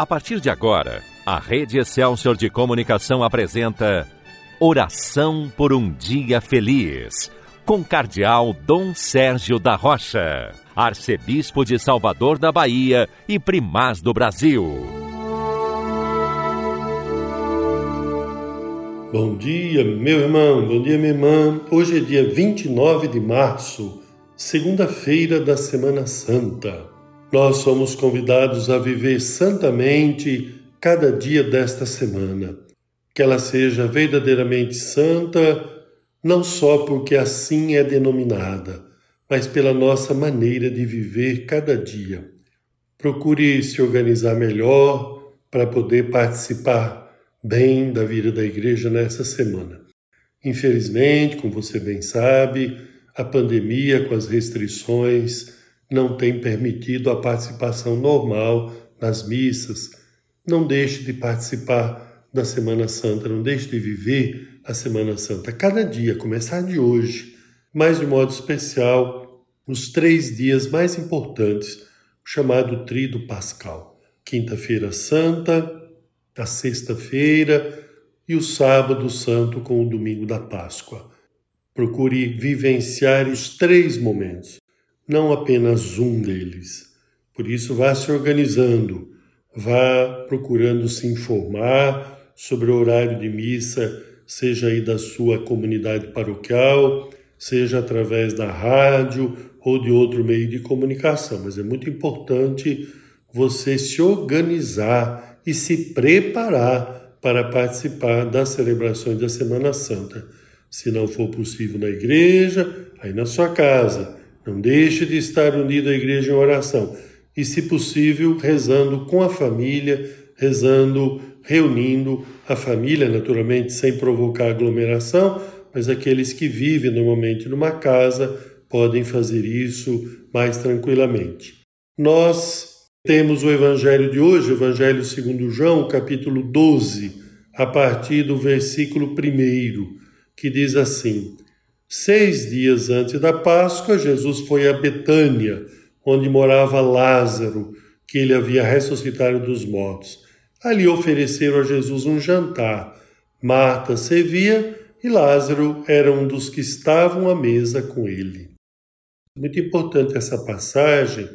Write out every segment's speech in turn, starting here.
A partir de agora, a Rede Excelsior de Comunicação apresenta Oração por um Dia Feliz, com Cardeal Dom Sérgio da Rocha, Arcebispo de Salvador da Bahia e Primaz do Brasil. Bom dia, meu irmão, bom dia, minha irmã. Hoje é dia 29 de março, segunda-feira da Semana Santa. Nós somos convidados a viver santamente cada dia desta semana. Que ela seja verdadeiramente santa, não só porque assim é denominada, mas pela nossa maneira de viver cada dia. Procure se organizar melhor para poder participar bem da vida da igreja nessa semana. Infelizmente, como você bem sabe, a pandemia com as restrições não tem permitido a participação normal nas missas. Não deixe de participar da Semana Santa, não deixe de viver a Semana Santa cada dia, começar de hoje, mas de modo especial, os três dias mais importantes, o chamado Tríduo Pascal. Quinta-feira Santa, a sexta-feira e o sábado santo com o domingo da Páscoa. Procure vivenciar os três momentos não apenas um deles. Por isso, vá se organizando, vá procurando se informar sobre o horário de missa, seja aí da sua comunidade paroquial, seja através da rádio ou de outro meio de comunicação. Mas é muito importante você se organizar e se preparar para participar das celebrações da Semana Santa. Se não for possível na igreja, aí na sua casa não deixe de estar unido à igreja em oração e, se possível, rezando com a família, rezando, reunindo a família, naturalmente sem provocar aglomeração, mas aqueles que vivem normalmente numa casa podem fazer isso mais tranquilamente. Nós temos o evangelho de hoje, o evangelho segundo João, capítulo 12, a partir do versículo 1, que diz assim: Seis dias antes da Páscoa, Jesus foi a Betânia, onde morava Lázaro, que ele havia ressuscitado dos mortos. Ali ofereceram a Jesus um jantar. Marta servia e Lázaro era um dos que estavam à mesa com ele. Muito importante essa passagem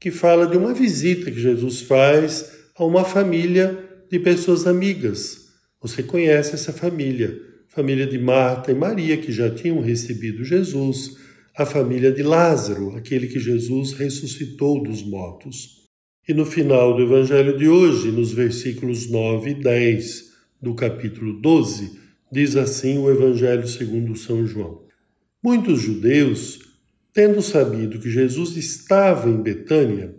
que fala de uma visita que Jesus faz a uma família de pessoas amigas. Você conhece essa família família de Marta e Maria, que já tinham recebido Jesus, a família de Lázaro, aquele que Jesus ressuscitou dos mortos. E no final do Evangelho de hoje, nos versículos 9 e 10 do capítulo 12, diz assim o Evangelho segundo São João. Muitos judeus, tendo sabido que Jesus estava em Betânia,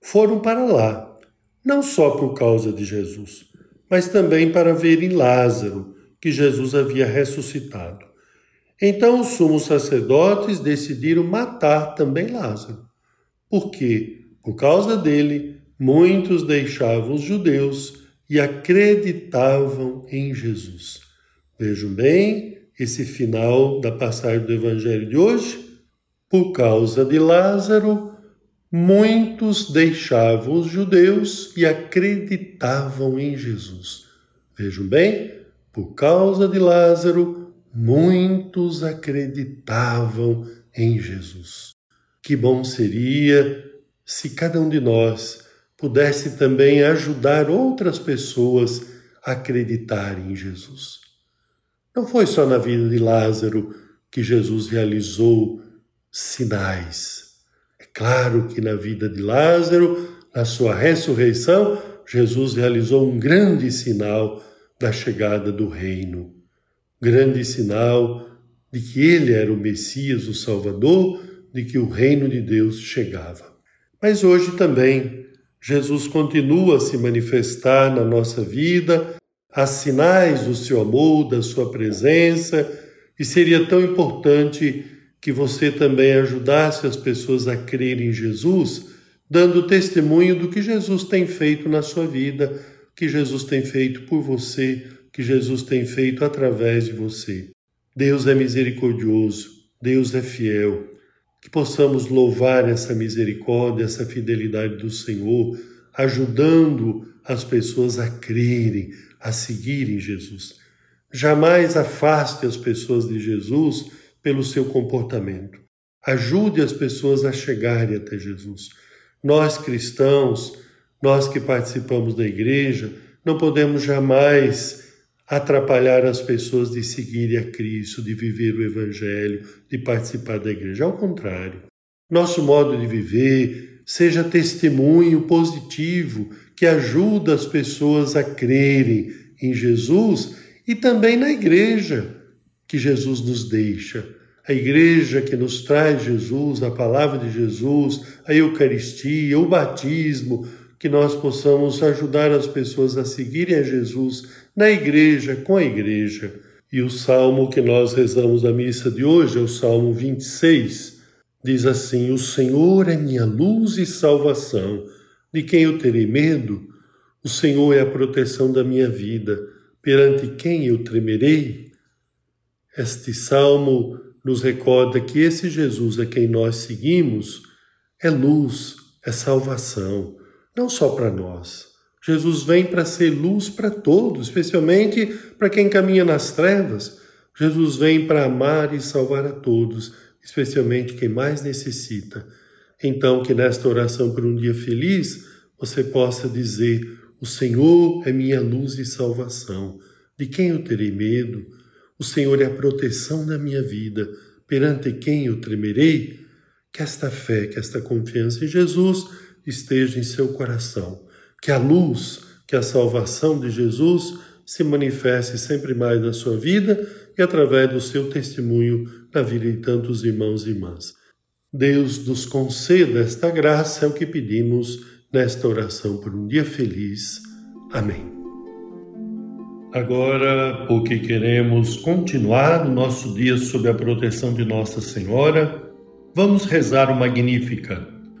foram para lá, não só por causa de Jesus, mas também para verem Lázaro, que Jesus havia ressuscitado. Então os sumos sacerdotes decidiram matar também Lázaro, porque, por causa dele, muitos deixavam os judeus e acreditavam em Jesus. Vejam bem esse final da passagem do Evangelho de hoje. Por causa de Lázaro, muitos deixavam os judeus e acreditavam em Jesus. Vejam bem, por causa de Lázaro, muitos acreditavam em Jesus. Que bom seria se cada um de nós pudesse também ajudar outras pessoas a acreditarem em Jesus. Não foi só na vida de Lázaro que Jesus realizou sinais. É claro que na vida de Lázaro, na sua ressurreição, Jesus realizou um grande sinal da chegada do reino. Grande sinal de que ele era o Messias, o Salvador, de que o reino de Deus chegava. Mas hoje também Jesus continua a se manifestar na nossa vida, há sinais do seu amor, da sua presença, e seria tão importante que você também ajudasse as pessoas a crerem em Jesus, dando testemunho do que Jesus tem feito na sua vida que Jesus tem feito por você, que Jesus tem feito através de você. Deus é misericordioso, Deus é fiel. Que possamos louvar essa misericórdia, essa fidelidade do Senhor ajudando as pessoas a crerem, a seguirem Jesus. Jamais afaste as pessoas de Jesus pelo seu comportamento. Ajude as pessoas a chegarem até Jesus. Nós cristãos, nós que participamos da igreja, não podemos jamais atrapalhar as pessoas de seguirem a Cristo, de viver o Evangelho, de participar da igreja. Ao contrário, nosso modo de viver seja testemunho positivo que ajuda as pessoas a crerem em Jesus e também na igreja que Jesus nos deixa. A igreja que nos traz Jesus, a palavra de Jesus, a Eucaristia, o batismo, que nós possamos ajudar as pessoas a seguirem a Jesus na igreja, com a igreja. E o salmo que nós rezamos na missa de hoje é o Salmo 26. Diz assim: O Senhor é minha luz e salvação. De quem eu terei medo? O Senhor é a proteção da minha vida. Perante quem eu tremerei? Este salmo nos recorda que esse Jesus a quem nós seguimos é luz, é salvação não só para nós. Jesus vem para ser luz para todos, especialmente para quem caminha nas trevas. Jesus vem para amar e salvar a todos, especialmente quem mais necessita. Então, que nesta oração por um dia feliz, você possa dizer: O Senhor é minha luz e salvação. De quem eu terei medo? O Senhor é a proteção da minha vida. Perante quem eu tremerei? Que esta fé, que esta confiança em Jesus esteja em seu coração. Que a luz, que a salvação de Jesus se manifeste sempre mais na sua vida e através do seu testemunho na vida de tantos irmãos e irmãs. Deus nos conceda esta graça, é o que pedimos nesta oração por um dia feliz. Amém. Agora, porque queremos continuar o nosso dia sob a proteção de Nossa Senhora, vamos rezar o Magnífica